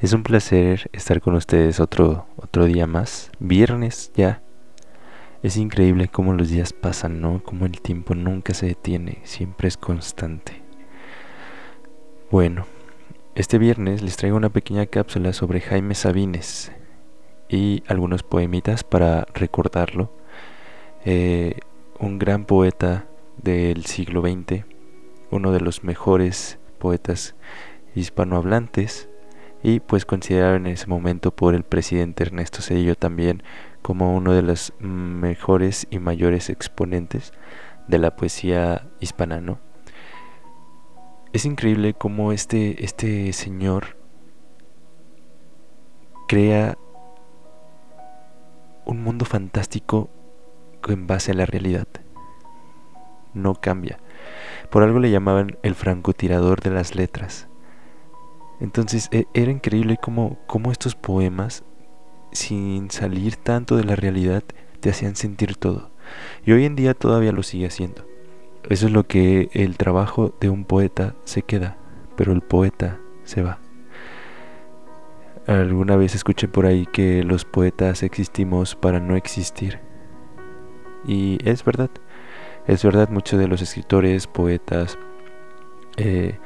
Es un placer estar con ustedes otro, otro día más. Viernes ya. Es increíble cómo los días pasan, ¿no? Cómo el tiempo nunca se detiene, siempre es constante. Bueno, este viernes les traigo una pequeña cápsula sobre Jaime Sabines y algunos poemitas para recordarlo. Eh, un gran poeta del siglo XX, uno de los mejores poetas hispanohablantes y pues considerado en ese momento por el presidente Ernesto Cedillo también como uno de los mejores y mayores exponentes de la poesía hispana, ¿no? Es increíble cómo este, este señor crea un mundo fantástico en base a la realidad. No cambia. Por algo le llamaban el francotirador de las letras. Entonces e, era increíble cómo, estos poemas, sin salir tanto de la realidad, te hacían sentir todo. Y hoy en día todavía lo sigue haciendo. Eso es lo que el trabajo de un poeta se queda, pero el poeta se va. Alguna vez escuché por ahí que los poetas existimos para no existir. Y es verdad. Es verdad, muchos de los escritores, poetas, eh,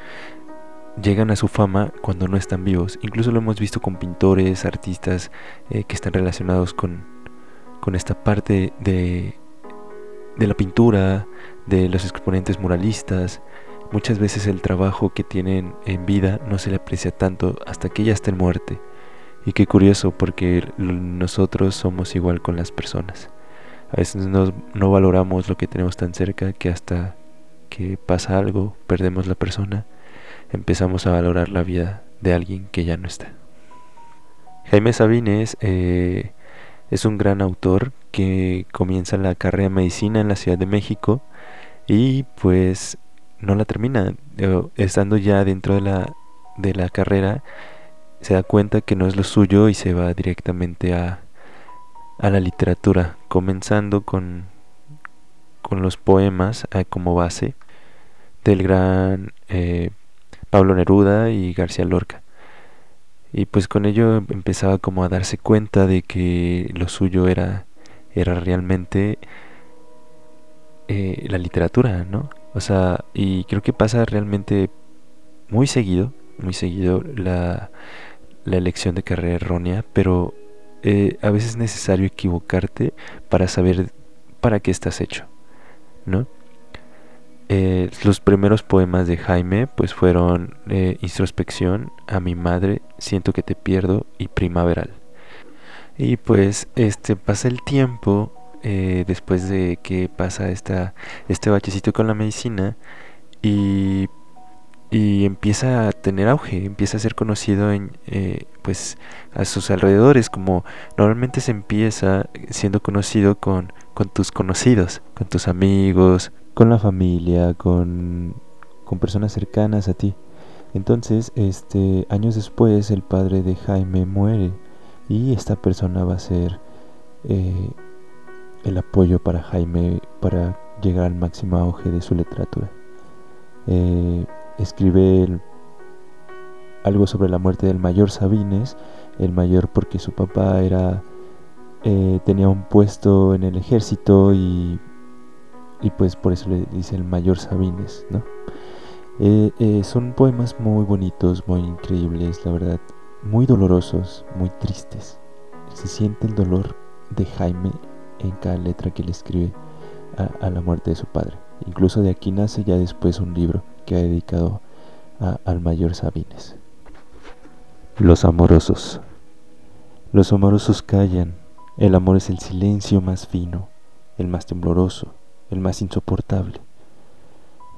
llegan a su fama cuando no están vivos. Incluso lo hemos visto con pintores, artistas eh, que están relacionados con, con esta parte de, de la pintura, de los exponentes muralistas. Muchas veces el trabajo que tienen en vida no se le aprecia tanto hasta que ya está en muerte. Y qué curioso porque nosotros somos igual con las personas. A veces no valoramos lo que tenemos tan cerca que hasta que pasa algo, perdemos la persona empezamos a valorar la vida de alguien que ya no está. Jaime Sabines eh, es un gran autor que comienza la carrera de medicina en la Ciudad de México y pues no la termina. Estando ya dentro de la, de la carrera, se da cuenta que no es lo suyo y se va directamente a, a la literatura, comenzando con, con los poemas eh, como base del gran eh, Pablo Neruda y García Lorca. Y pues con ello empezaba como a darse cuenta de que lo suyo era, era realmente eh, la literatura, ¿no? O sea, y creo que pasa realmente muy seguido, muy seguido la, la elección de carrera errónea, pero eh, a veces es necesario equivocarte para saber para qué estás hecho, ¿no? Eh, los primeros poemas de Jaime pues fueron eh, Introspección, A mi madre, Siento que te pierdo y Primaveral. Y pues este pasa el tiempo eh, después de que pasa esta, este bachecito con la medicina y, y empieza a tener auge, empieza a ser conocido en, pues a sus alrededores como normalmente se empieza siendo conocido con, con tus conocidos, con tus amigos, con la familia, con, con personas cercanas a ti. Entonces, este, años después, el padre de Jaime muere y esta persona va a ser eh, el apoyo para Jaime para llegar al máximo auge de su literatura. Eh, escribe algo sobre la muerte del mayor Sabines, el mayor porque su papá era eh, tenía un puesto en el ejército y y pues por eso le dice el mayor Sabines, ¿no? Eh, eh, son poemas muy bonitos, muy increíbles, la verdad, muy dolorosos, muy tristes. Se siente el dolor de Jaime en cada letra que le escribe a, la muerte de su padre. Incluso de aquí nace ya después un libro que ha dedicado al mayor Sabines. Los amorosos. Los amorosos callan, el amor es el silencio más fino, el más tembloroso, el más insoportable.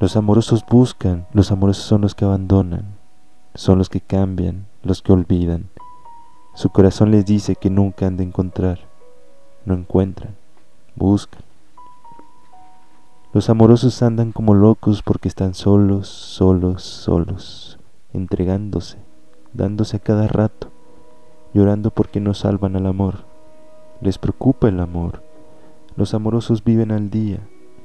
Los amorosos buscan, los amorosos son los que abandonan, son los que cambian, los que olvidan. Su corazón les dice que nunca han de encontrar, no encuentran, buscan. Los amorosos andan como locos porque están solos, solos, solos, entregándose, dándose a cada rato, llorando porque no salvan al amor. Les preocupa el amor. Los amorosos viven al día,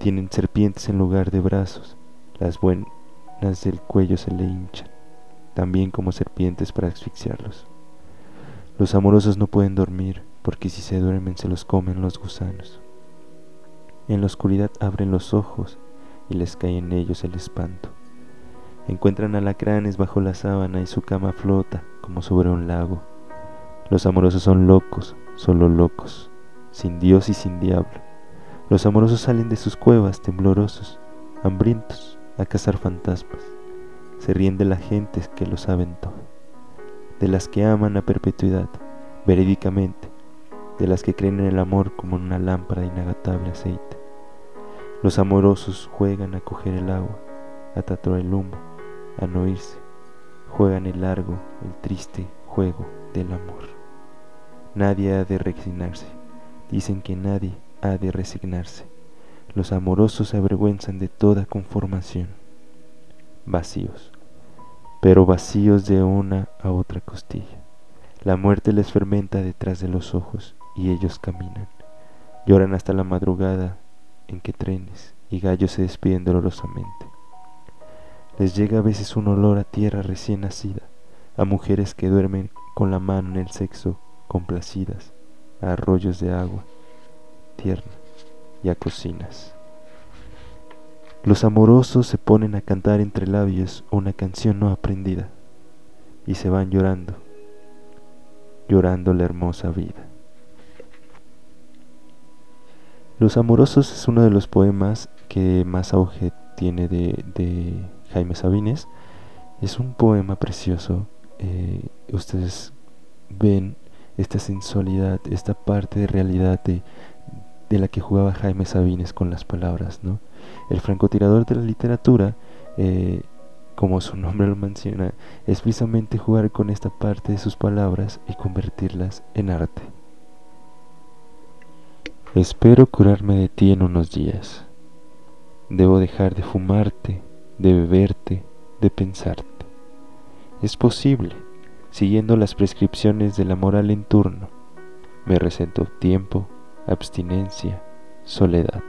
tienen serpientes en lugar de brazos, las buenas del cuello se le hinchan, también como serpientes para asfixiarlos. Los amorosos no pueden dormir, porque si se duermen se los comen los gusanos. En la oscuridad abren los ojos y les cae en ellos el espanto. Encuentran alacranes bajo la sábana y su cama flota como sobre un lago. Los amorosos son locos, solo locos, sin Dios y sin diablo. Los amorosos salen de sus cuevas temblorosos, hambrientos, a cazar fantasmas. Se ríen de la gente que lo saben todo, de las que aman a perpetuidad, verídicamente, de las que creen en el amor como en una lámpara de inagotable aceite. Los amorosos juegan a coger el agua, a tatuar el humo, a no irse. Juegan el largo, el triste juego del amor. Nadie ha de resignarse. Dicen que nadie ha de resignarse. Los amorosos se avergüenzan de toda conformación. Vacíos, pero vacíos de una a otra costilla. La muerte les fermenta detrás de los ojos y ellos caminan. Lloran hasta la madrugada en que trenes y gallos se despiden dolorosamente. Les llega a veces un olor a tierra recién nacida, a mujeres que duermen con la mano en el sexo, complacidas, a arroyos de agua tierna y a cocinas. Los amorosos se ponen a cantar entre labios una canción no aprendida y se van llorando, llorando la hermosa vida. Los Amorosos es uno de los poemas que más auge tiene de, Jaime Sabines. Es un poema precioso. Eh, ustedes ven esta sensualidad, esta parte de realidad de, la que jugaba Jaime Sabines con las palabras. ¿no? El francotirador de la literatura, eh, como su nombre lo menciona, es precisamente jugar con esta parte de sus palabras y convertirlas en arte. Espero curarme de ti en unos días. Debo dejar de fumarte, de beberte, de pensarte. Es posible, siguiendo las prescripciones de la moral en turno. Me recento tiempo, abstinencia, soledad.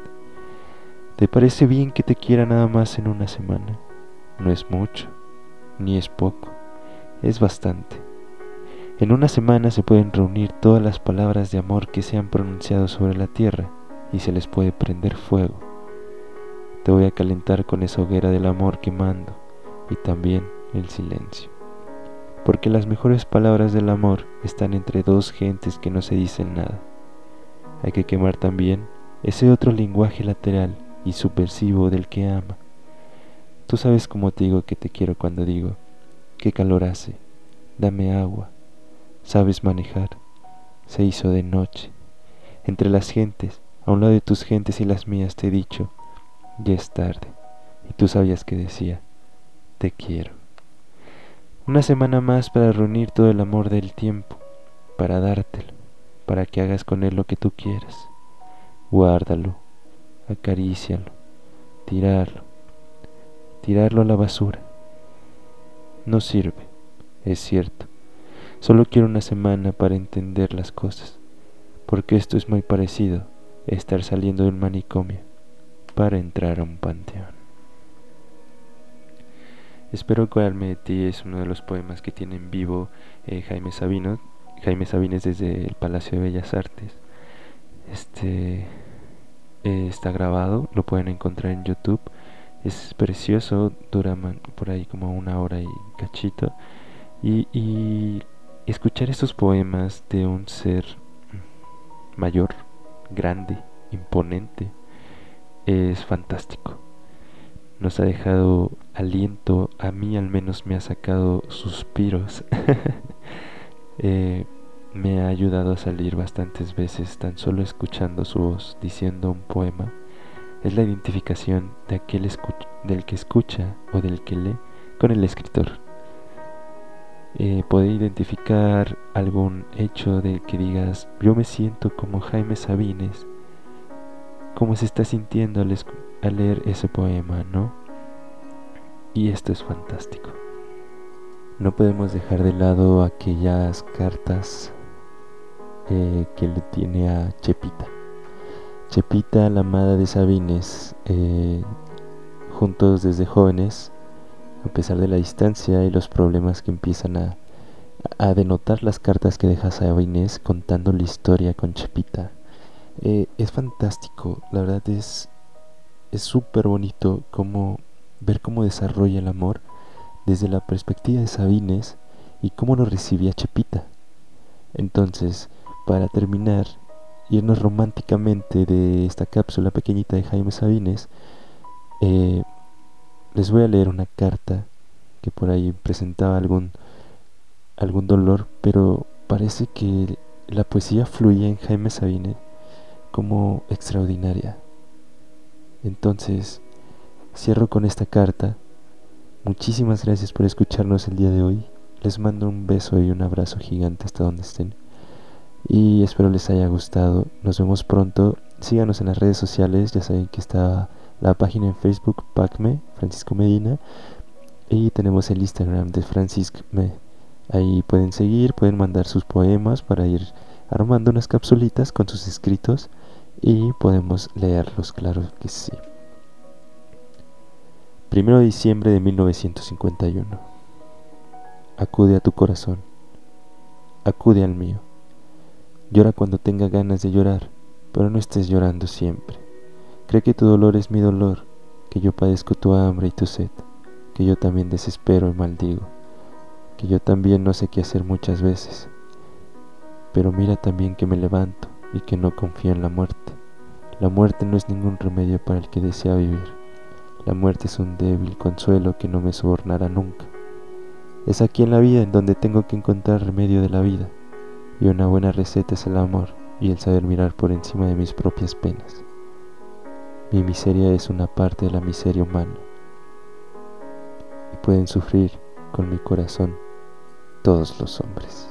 ¿Te parece bien que te quiera nada más en una semana? No es mucho, ni es poco, es bastante. En una semana se pueden reunir todas las palabras de amor que se han pronunciado sobre la tierra y se les puede prender fuego. Te voy a calentar con esa hoguera del amor quemando y también el silencio. Porque las mejores palabras del amor están entre dos gentes que no se dicen nada. Hay que quemar también ese otro lenguaje lateral y subversivo del que ama. Tú sabes cómo te digo que te quiero cuando digo, qué calor hace, dame agua, sabes manejar. Se hizo de noche. Entre las gentes, a un lado de tus gentes y las mías, te he dicho, ya es tarde. Y tú sabías que decía, te quiero. Una semana más para reunir todo el amor del tiempo, para dártelo, para que hagas con él lo que tú quieras. Guárdalo, acarícialo, tirarlo, tirarlo a la basura. No sirve, es cierto, Solo quiero una semana para entender las cosas, porque esto es muy parecido a estar saliendo de un manicomio para entrar a un panteón. Espero que Alme de ti es uno de los poemas que tiene en vivo eh, Jaime Sabino, Jaime Sabines desde el Palacio de Bellas Artes. Este eh, está grabado, lo pueden encontrar en YouTube. Es precioso, dura por ahí como una hora y cachito. Y, y escuchar estos poemas de un ser mayor, grande, imponente, es fantástico. Nos ha dejado aliento, a mí al menos me ha sacado suspiros. Eh, me ha ayudado a salir bastantes veces tan solo escuchando su voz diciendo un poema. Es la identificación de aquel del que escucha o del que lee con el escritor. eh, poder identificar algún hecho de que digas, yo me siento como Jaime Sabines, cómo se está sintiendo al, al leer ese poema, ¿no? Y esto es fantástico. No podemos dejar de lado aquellas cartas eh, que le tiene a Chepita. Chepita, la amada de Sabines, eh, juntos desde jóvenes, a pesar de la distancia y los problemas que empiezan a, a denotar las cartas que deja Sabines contando la historia con Chepita. Eh, es fantástico, la verdad es es súper bonito como ver cómo desarrolla el amor desde la perspectiva de Sabines y cómo lo recibía Chepita. Entonces, para terminar, irnos románticamente de esta cápsula pequeñita de Jaime Sabines, eh, les voy a leer una carta que por ahí presentaba algún, algún dolor, pero parece que la poesía fluye en Jaime Sabines como extraordinaria. Entonces, cierro con esta carta. Muchísimas gracias por escucharnos el día de hoy. Les mando un beso y un abrazo gigante hasta donde estén. Y espero les haya gustado. Nos vemos pronto. Síganos en las redes sociales. Ya saben que está la página en Facebook, PACME, Francisco Medina. Y tenemos el Instagram de Francisco Me. Ahí pueden seguir, pueden mandar sus poemas para ir armando unas capsulitas con sus escritos y podemos leerlos, claro que sí. Primero de diciembre de 1951. Acude a tu corazón, acude al mío. Llora cuando tenga ganas de llorar, pero no estés llorando siempre. Cree que tu dolor es mi dolor, que yo padezco tu hambre y tu sed, que yo también desespero y maldigo, que yo también no sé qué hacer muchas veces. Pero mira también que me levanto y que no confío en la muerte. La muerte no es ningún remedio para el que desea vivir. La muerte es un débil consuelo que no me sobornará nunca. Es aquí en la vida en donde tengo que encontrar remedio de la vida, y una buena receta es el amor y el saber mirar por encima de mis propias penas. Mi miseria es una parte de la miseria humana, y pueden sufrir con mi corazón todos los hombres.